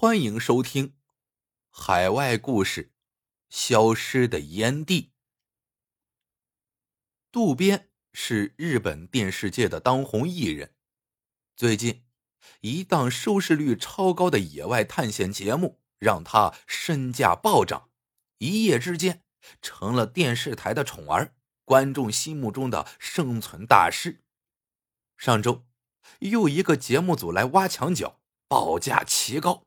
欢迎收听《海外故事：消失的烟蒂》。渡边是日本电视界的当红艺人，最近一档收视率超高的野外探险节目让他身价暴涨，一夜之间成了电视台的宠儿，观众心目中的生存大师。上周又一个节目组来挖墙脚，报价奇高。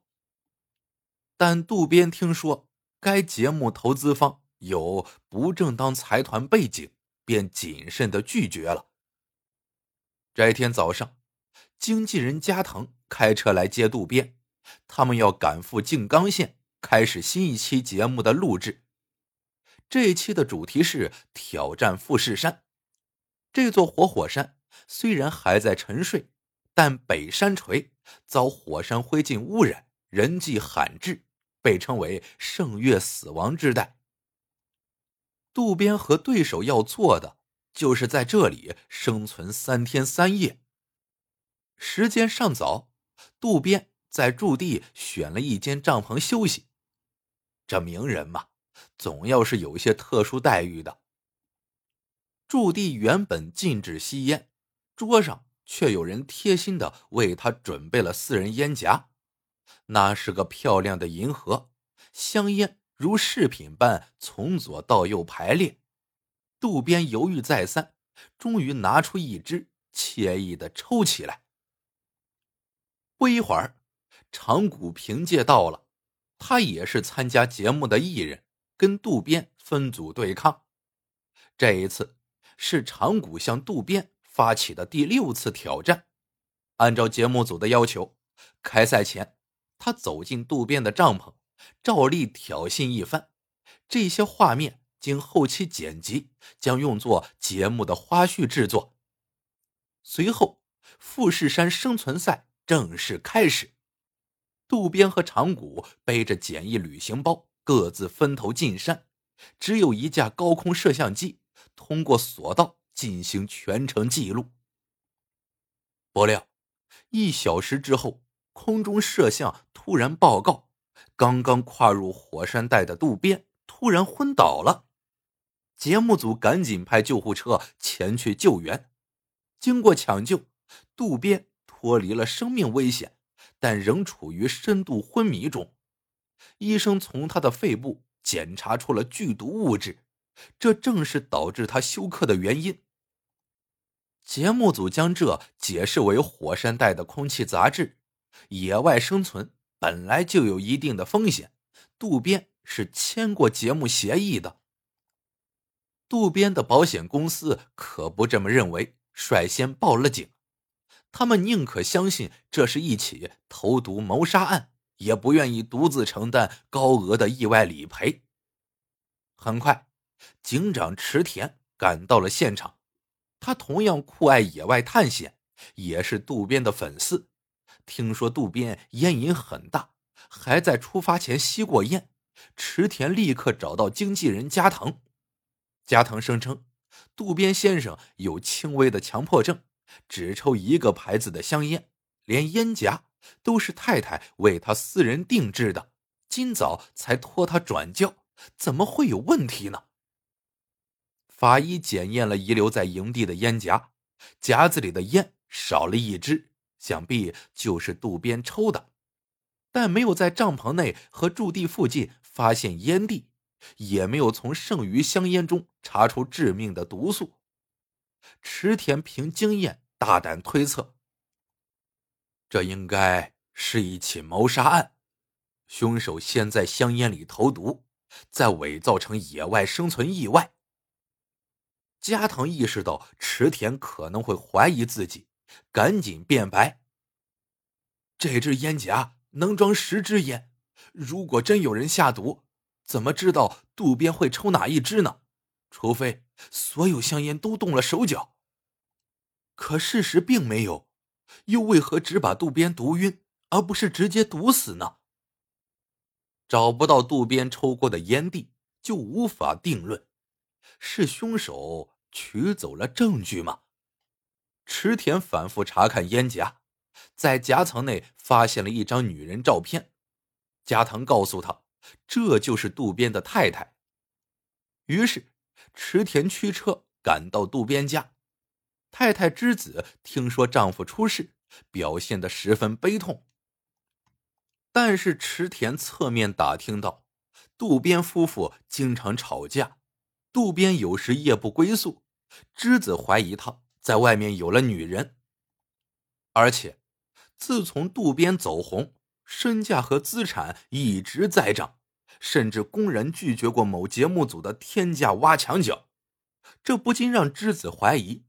但渡边听说该节目投资方有不正当财团背景，便谨慎的拒绝了。这一天早上，经纪人加藤开车来接渡边，他们要赶赴静冈县，开始新一期节目的录制。这一期的主题是挑战富士山。这座活火山虽然还在沉睡，但北山锤遭火山灰烬污染。人迹罕至，被称为“圣月死亡之带”。渡边和对手要做的，就是在这里生存三天三夜。时间尚早，渡边在驻地选了一间帐篷休息。这名人嘛，总要是有一些特殊待遇的。驻地原本禁止吸烟，桌上却有人贴心的为他准备了私人烟夹。那是个漂亮的银河，香烟如饰品般从左到右排列。渡边犹豫再三，终于拿出一支，惬意的抽起来。不一会儿，长谷凭借到了，他也是参加节目的艺人，跟渡边分组对抗。这一次是长谷向渡边发起的第六次挑战。按照节目组的要求，开赛前。他走进渡边的帐篷，照例挑衅一番。这些画面经后期剪辑，将用作节目的花絮制作。随后，富士山生存赛正式开始。渡边和长谷背着简易旅行包，各自分头进山。只有一架高空摄像机通过索道进行全程记录。不料，一小时之后。空中摄像突然报告，刚刚跨入火山带的渡边突然昏倒了。节目组赶紧派救护车前去救援。经过抢救，渡边脱离了生命危险，但仍处于深度昏迷中。医生从他的肺部检查出了剧毒物质，这正是导致他休克的原因。节目组将这解释为火山带的空气杂质。野外生存本来就有一定的风险，渡边是签过节目协议的。渡边的保险公司可不这么认为，率先报了警。他们宁可相信这是一起投毒谋杀案，也不愿意独自承担高额的意外理赔。很快，警长池田赶到了现场，他同样酷爱野外探险，也是渡边的粉丝。听说渡边烟瘾很大，还在出发前吸过烟。池田立刻找到经纪人加藤，加藤声称渡边先生有轻微的强迫症，只抽一个牌子的香烟，连烟夹都是太太为他私人定制的，今早才托他转交，怎么会有问题呢？法医检验了遗留在营地的烟夹，夹子里的烟少了一支。想必就是渡边抽的，但没有在帐篷内和驻地附近发现烟蒂，也没有从剩余香烟中查出致命的毒素。池田凭经验大胆推测，这应该是一起谋杀案，凶手先在香烟里投毒，再伪造成野外生存意外。加藤意识到池田可能会怀疑自己。赶紧变白。这支烟夹能装十支烟，如果真有人下毒，怎么知道渡边会抽哪一支呢？除非所有香烟都动了手脚。可事实并没有，又为何只把渡边毒晕，而不是直接毒死呢？找不到渡边抽过的烟蒂，就无法定论，是凶手取走了证据吗？池田反复查看烟夹，在夹层内发现了一张女人照片，加藤告诉他，这就是渡边的太太。于是，池田驱车赶到渡边家。太太之子听说丈夫出事，表现得十分悲痛。但是池田侧面打听到，渡边夫妇经常吵架，渡边有时夜不归宿，之子怀疑他在外面有了女人。而且，自从渡边走红，身价和资产一直在涨，甚至公然拒绝过某节目组的天价挖墙脚，这不禁让之子怀疑。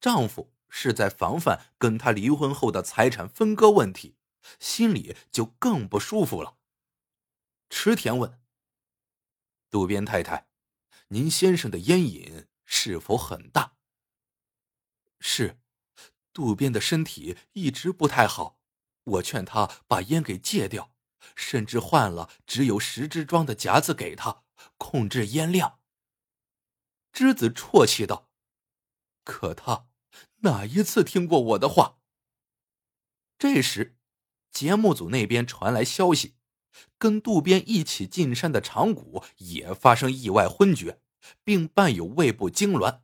丈夫是在防范跟她离婚后的财产分割问题，心里就更不舒服了。池田问：“渡边太太，您先生的烟瘾是否很大？”“是，渡边的身体一直不太好，我劝他把烟给戒掉，甚至换了只有十支装的夹子给他，控制烟量。”之子啜泣道：“可他……”哪一次听过我的话？这时，节目组那边传来消息，跟渡边一起进山的长谷也发生意外昏厥，并伴有胃部痉挛。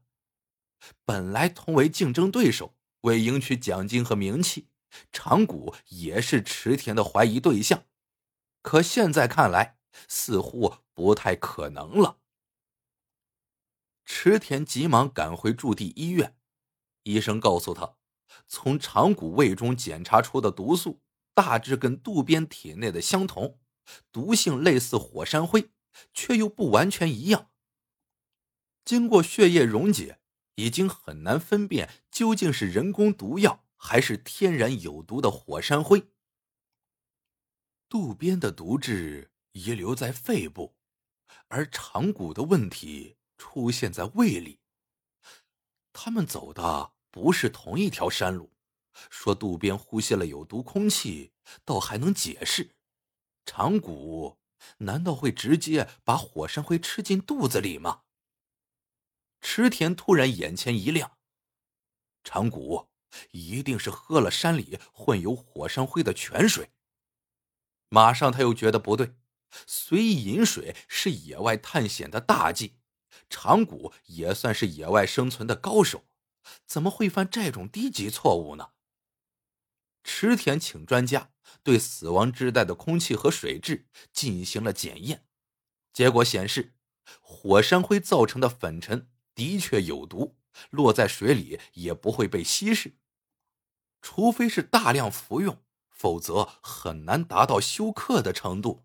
本来同为竞争对手，为赢取奖金和名气，长谷也是池田的怀疑对象。可现在看来，似乎不太可能了。池田急忙赶回驻地医院。医生告诉他，从长谷胃中检查出的毒素大致跟渡边体内的相同，毒性类似火山灰，却又不完全一样。经过血液溶解，已经很难分辨究竟是人工毒药还是天然有毒的火山灰。渡边的毒质遗留在肺部，而长谷的问题出现在胃里。他们走的。不是同一条山路，说渡边呼吸了有毒空气，倒还能解释。长谷难道会直接把火山灰吃进肚子里吗？池田突然眼前一亮，长谷一定是喝了山里混有火山灰的泉水。马上他又觉得不对，随意饮水是野外探险的大忌，长谷也算是野外生存的高手。怎么会犯这种低级错误呢？池田请专家对死亡之带的空气和水质进行了检验，结果显示，火山灰造成的粉尘的确有毒，落在水里也不会被稀释，除非是大量服用，否则很难达到休克的程度。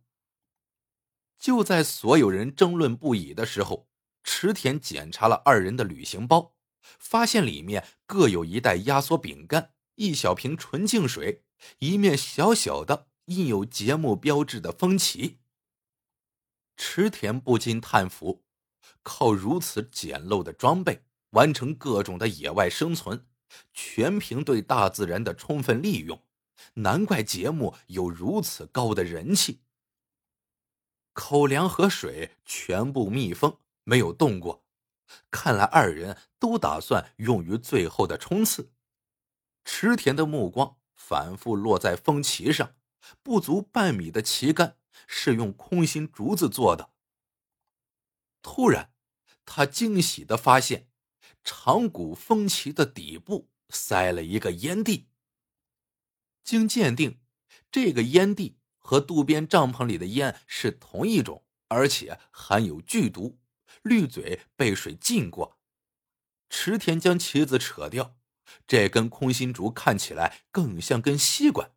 就在所有人争论不已的时候，池田检查了二人的旅行包。发现里面各有一袋压缩饼干、一小瓶纯净水、一面小小的印有节目标志的风旗。池田不禁叹服：靠如此简陋的装备完成各种的野外生存，全凭对大自然的充分利用，难怪节目有如此高的人气。口粮和水全部密封，没有动过。看来二人都打算用于最后的冲刺。池田的目光反复落在风旗上，不足半米的旗杆是用空心竹子做的。突然，他惊喜的发现，长谷风旗的底部塞了一个烟蒂。经鉴定，这个烟蒂和渡边帐篷里的烟是同一种，而且含有剧毒。绿嘴被水浸过，池田将旗子扯掉，这根空心竹看起来更像根吸管。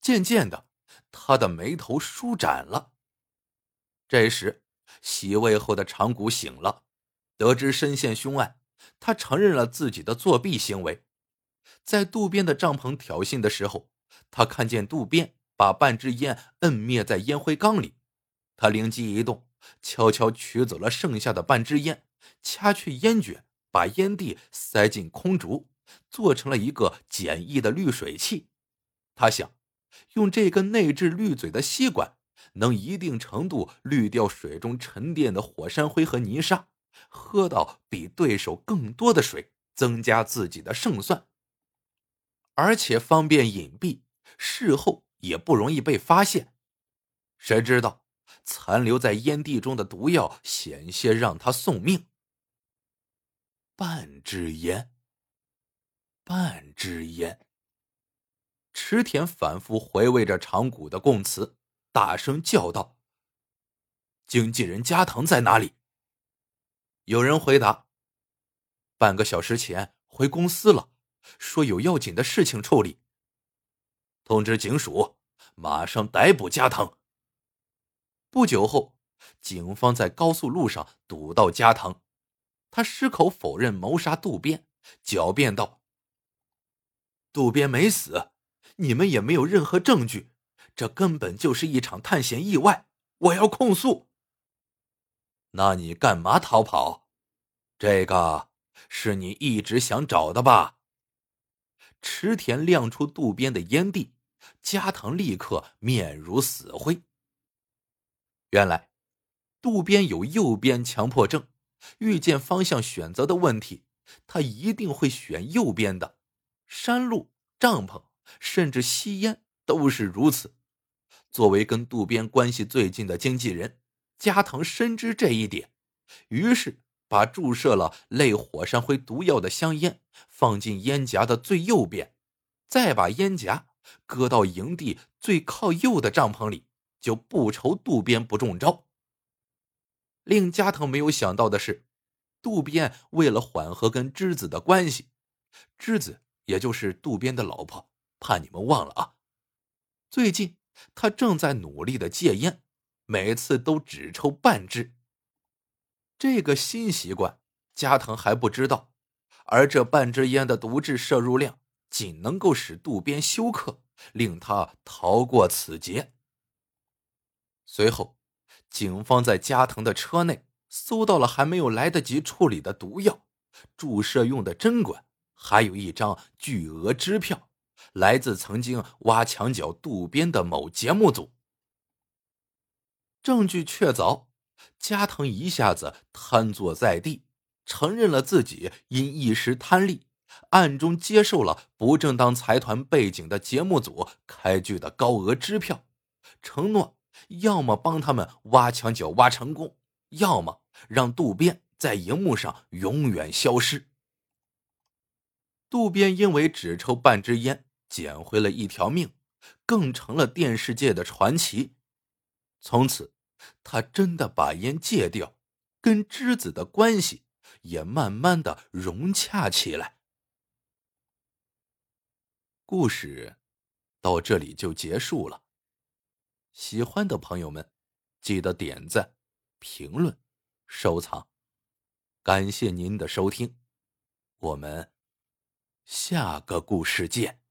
渐渐的，他的眉头舒展了。这时，洗胃后的长谷醒了，得知深陷凶案，他承认了自己的作弊行为。在渡边的帐篷挑衅的时候，他看见渡边把半支烟摁灭在烟灰缸里，他灵机一动。悄悄取走了剩下的半支烟，掐去烟卷，把烟蒂塞进空竹，做成了一个简易的滤水器。他想，用这根内置滤嘴的吸管，能一定程度滤掉水中沉淀的火山灰和泥沙，喝到比对手更多的水，增加自己的胜算，而且方便隐蔽，事后也不容易被发现。谁知道残留在烟蒂中的毒药险些让他送命。半支烟，半支烟。池田反复回味着长谷的供词，大声叫道：“经纪人加藤在哪里？”有人回答：“半个小时前回公司了，说有要紧的事情处理。”通知警署，马上逮捕加藤。不久后，警方在高速路上堵到加藤。他矢口否认谋杀渡边，狡辩道：“渡边没死，你们也没有任何证据，这根本就是一场探险意外。我要控诉。”那你干嘛逃跑？这个是你一直想找的吧？池田亮出渡边的烟蒂，加藤立刻面如死灰。原来，渡边有右边强迫症。遇见方向选择的问题，他一定会选右边的。山路、帐篷，甚至吸烟都是如此。作为跟渡边关系最近的经纪人，加藤深知这一点，于是把注射了类火山灰毒药的香烟放进烟夹的最右边，再把烟夹搁到营地最靠右的帐篷里，就不愁渡边不中招。令加藤没有想到的是，渡边为了缓和跟之子的关系，之子也就是渡边的老婆，怕你们忘了啊。最近他正在努力的戒烟，每次都只抽半支。这个新习惯，加藤还不知道，而这半支烟的毒质摄入量，仅能够使渡边休克，令他逃过此劫。随后。警方在加藤的车内搜到了还没有来得及处理的毒药、注射用的针管，还有一张巨额支票，来自曾经挖墙脚渡边的某节目组。证据确凿，加藤一下子瘫坐在地，承认了自己因一时贪利，暗中接受了不正当财团背景的节目组开具的高额支票，承诺。要么帮他们挖墙脚挖成功，要么让渡边在荧幕上永远消失。渡边因为只抽半支烟，捡回了一条命，更成了电视界的传奇。从此，他真的把烟戒掉，跟之子的关系也慢慢的融洽起来。故事到这里就结束了。喜欢的朋友们，记得点赞、评论、收藏，感谢您的收听，我们下个故事见。